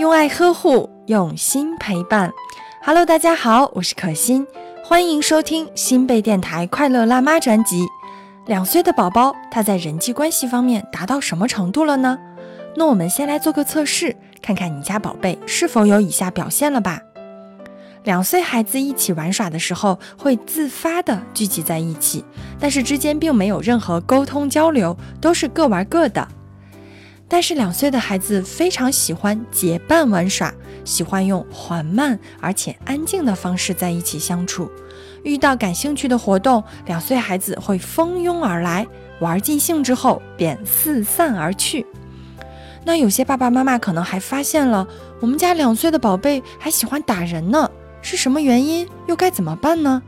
用爱呵护，用心陪伴。Hello，大家好，我是可心，欢迎收听新贝电台快乐辣妈专辑。两岁的宝宝，他在人际关系方面达到什么程度了呢？那我们先来做个测试，看看你家宝贝是否有以下表现了吧。两岁孩子一起玩耍的时候，会自发的聚集在一起，但是之间并没有任何沟通交流，都是各玩各的。但是两岁的孩子非常喜欢结伴玩耍，喜欢用缓慢而且安静的方式在一起相处。遇到感兴趣的活动，两岁孩子会蜂拥而来，玩尽兴之后便四散而去。那有些爸爸妈妈可能还发现了，我们家两岁的宝贝还喜欢打人呢。是什么原因？又该怎么办呢？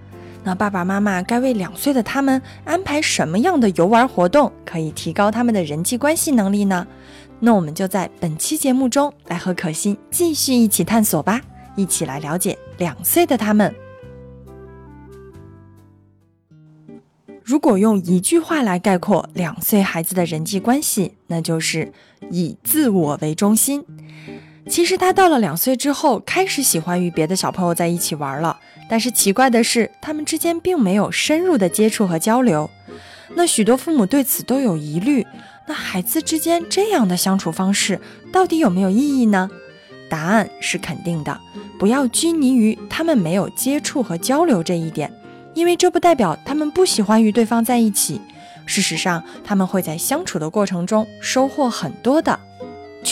那爸爸妈妈该为两岁的他们安排什么样的游玩活动，可以提高他们的人际关系能力呢？那我们就在本期节目中来和可心继续一起探索吧，一起来了解两岁的他们。如果用一句话来概括两岁孩子的人际关系，那就是以自我为中心。其实他到了两岁之后，开始喜欢与别的小朋友在一起玩了。但是奇怪的是，他们之间并没有深入的接触和交流。那许多父母对此都有疑虑。那孩子之间这样的相处方式，到底有没有意义呢？答案是肯定的。不要拘泥于他们没有接触和交流这一点，因为这不代表他们不喜欢与对方在一起。事实上，他们会在相处的过程中收获很多的。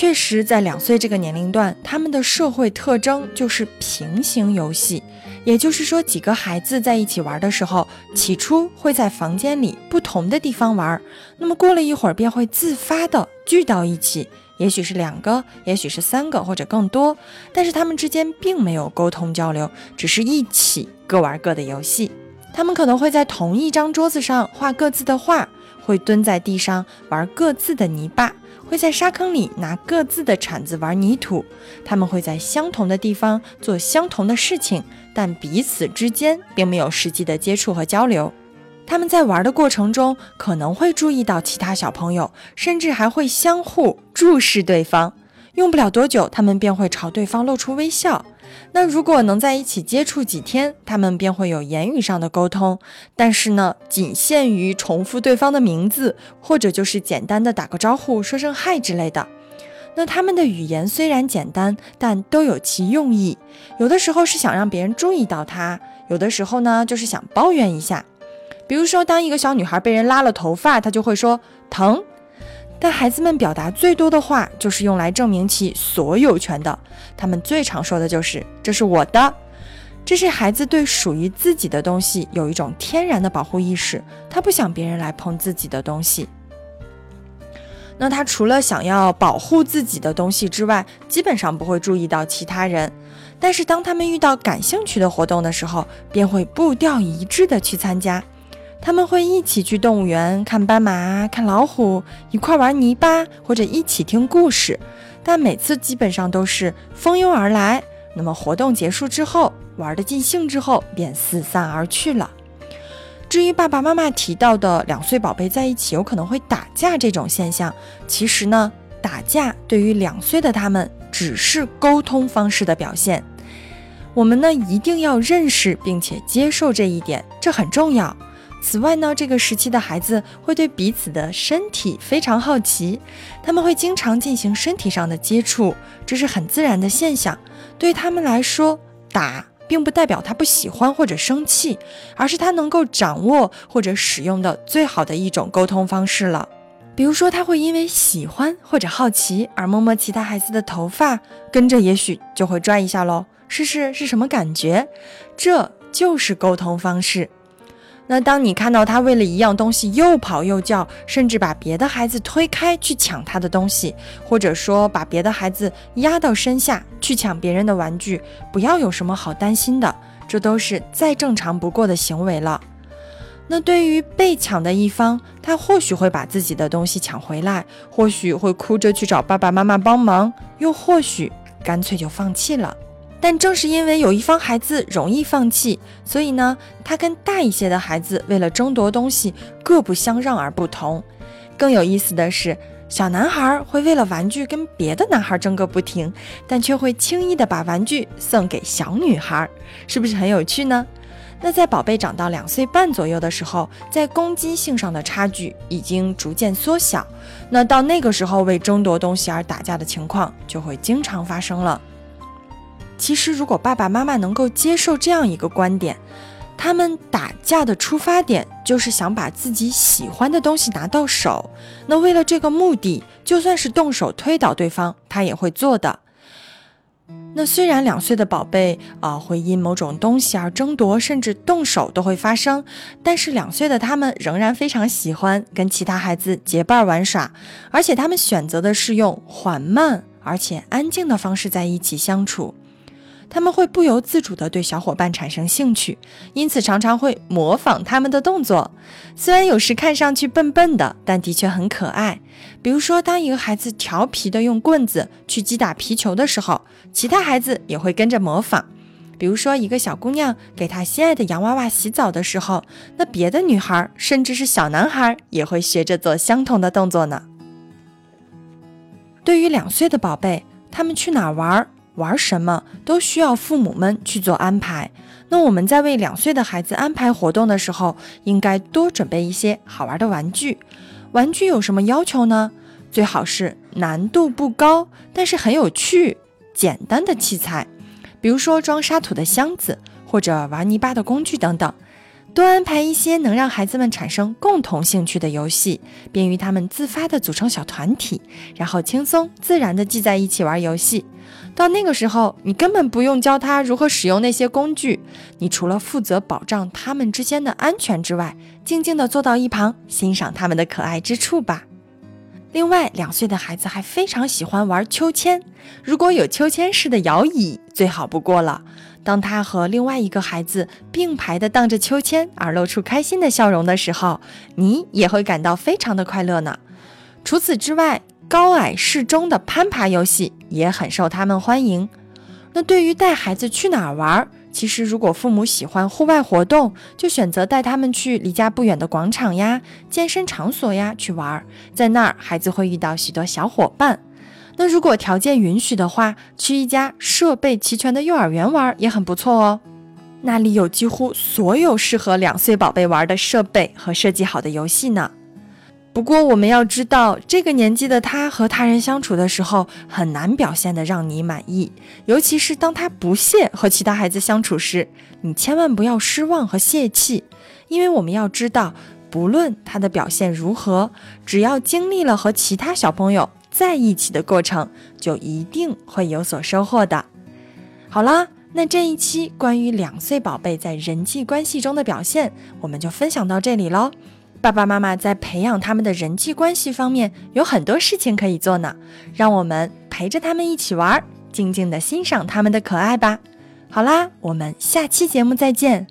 确实，在两岁这个年龄段，他们的社会特征就是平行游戏。也就是说，几个孩子在一起玩的时候，起初会在房间里不同的地方玩，那么过了一会儿便会自发的聚到一起，也许是两个，也许是三个或者更多，但是他们之间并没有沟通交流，只是一起各玩各的游戏。他们可能会在同一张桌子上画各自的画，会蹲在地上玩各自的泥巴。会在沙坑里拿各自的铲子玩泥土，他们会在相同的地方做相同的事情，但彼此之间并没有实际的接触和交流。他们在玩的过程中可能会注意到其他小朋友，甚至还会相互注视对方。用不了多久，他们便会朝对方露出微笑。那如果能在一起接触几天，他们便会有言语上的沟通，但是呢，仅限于重复对方的名字，或者就是简单的打个招呼、说声嗨之类的。那他们的语言虽然简单，但都有其用意。有的时候是想让别人注意到他，有的时候呢就是想抱怨一下。比如说，当一个小女孩被人拉了头发，她就会说疼。但孩子们表达最多的话，就是用来证明其所有权的。他们最常说的就是“这是我的”，这是孩子对属于自己的东西有一种天然的保护意识，他不想别人来碰自己的东西。那他除了想要保护自己的东西之外，基本上不会注意到其他人。但是当他们遇到感兴趣的活动的时候，便会步调一致的去参加。他们会一起去动物园看斑马、看老虎，一块玩泥巴，或者一起听故事。但每次基本上都是蜂拥而来。那么活动结束之后，玩的尽兴之后，便四散而去了。至于爸爸妈妈提到的两岁宝贝在一起有可能会打架这种现象，其实呢，打架对于两岁的他们只是沟通方式的表现。我们呢一定要认识并且接受这一点，这很重要。此外呢，这个时期的孩子会对彼此的身体非常好奇，他们会经常进行身体上的接触，这是很自然的现象。对他们来说，打并不代表他不喜欢或者生气，而是他能够掌握或者使用的最好的一种沟通方式了。比如说，他会因为喜欢或者好奇而摸摸其他孩子的头发，跟着也许就会拽一下喽，试试是什么感觉，这就是沟通方式。那当你看到他为了一样东西又跑又叫，甚至把别的孩子推开去抢他的东西，或者说把别的孩子压到身下去抢别人的玩具，不要有什么好担心的，这都是再正常不过的行为了。那对于被抢的一方，他或许会把自己的东西抢回来，或许会哭着去找爸爸妈妈帮忙，又或许干脆就放弃了。但正是因为有一方孩子容易放弃，所以呢，他跟大一些的孩子为了争夺东西各不相让而不同。更有意思的是，小男孩会为了玩具跟别的男孩争个不停，但却会轻易的把玩具送给小女孩，是不是很有趣呢？那在宝贝长到两岁半左右的时候，在攻击性上的差距已经逐渐缩小，那到那个时候为争夺东西而打架的情况就会经常发生了。其实，如果爸爸妈妈能够接受这样一个观点，他们打架的出发点就是想把自己喜欢的东西拿到手。那为了这个目的，就算是动手推倒对方，他也会做的。那虽然两岁的宝贝啊会因某种东西而争夺，甚至动手都会发生，但是两岁的他们仍然非常喜欢跟其他孩子结伴玩耍，而且他们选择的是用缓慢而且安静的方式在一起相处。他们会不由自主地对小伙伴产生兴趣，因此常常会模仿他们的动作。虽然有时看上去笨笨的，但的确很可爱。比如说，当一个孩子调皮地用棍子去击打皮球的时候，其他孩子也会跟着模仿。比如说，一个小姑娘给她心爱的洋娃娃洗澡的时候，那别的女孩甚至是小男孩也会学着做相同的动作呢。对于两岁的宝贝，他们去哪儿玩？玩什么都需要父母们去做安排。那我们在为两岁的孩子安排活动的时候，应该多准备一些好玩的玩具。玩具有什么要求呢？最好是难度不高，但是很有趣、简单的器材，比如说装沙土的箱子，或者玩泥巴的工具等等。多安排一些能让孩子们产生共同兴趣的游戏，便于他们自发地组成小团体，然后轻松自然地聚在一起玩游戏。到那个时候，你根本不用教他如何使用那些工具，你除了负责保障他们之间的安全之外，静静地坐到一旁欣赏他们的可爱之处吧。另外，两岁的孩子还非常喜欢玩秋千，如果有秋千式的摇椅，最好不过了。当他和另外一个孩子并排地荡着秋千，而露出开心的笑容的时候，你也会感到非常的快乐呢。除此之外，高矮适中的攀爬游戏也很受他们欢迎。那对于带孩子去哪儿玩，其实如果父母喜欢户外活动，就选择带他们去离家不远的广场呀、健身场所呀去玩，在那儿孩子会遇到许多小伙伴。那如果条件允许的话，去一家设备齐全的幼儿园玩也很不错哦。那里有几乎所有适合两岁宝贝玩的设备和设计好的游戏呢。不过我们要知道，这个年纪的他和他人相处的时候，很难表现得让你满意。尤其是当他不屑和其他孩子相处时，你千万不要失望和泄气，因为我们要知道，不论他的表现如何，只要经历了和其他小朋友。在一起的过程，就一定会有所收获的。好啦，那这一期关于两岁宝贝在人际关系中的表现，我们就分享到这里喽。爸爸妈妈在培养他们的人际关系方面有很多事情可以做呢，让我们陪着他们一起玩，静静的欣赏他们的可爱吧。好啦，我们下期节目再见。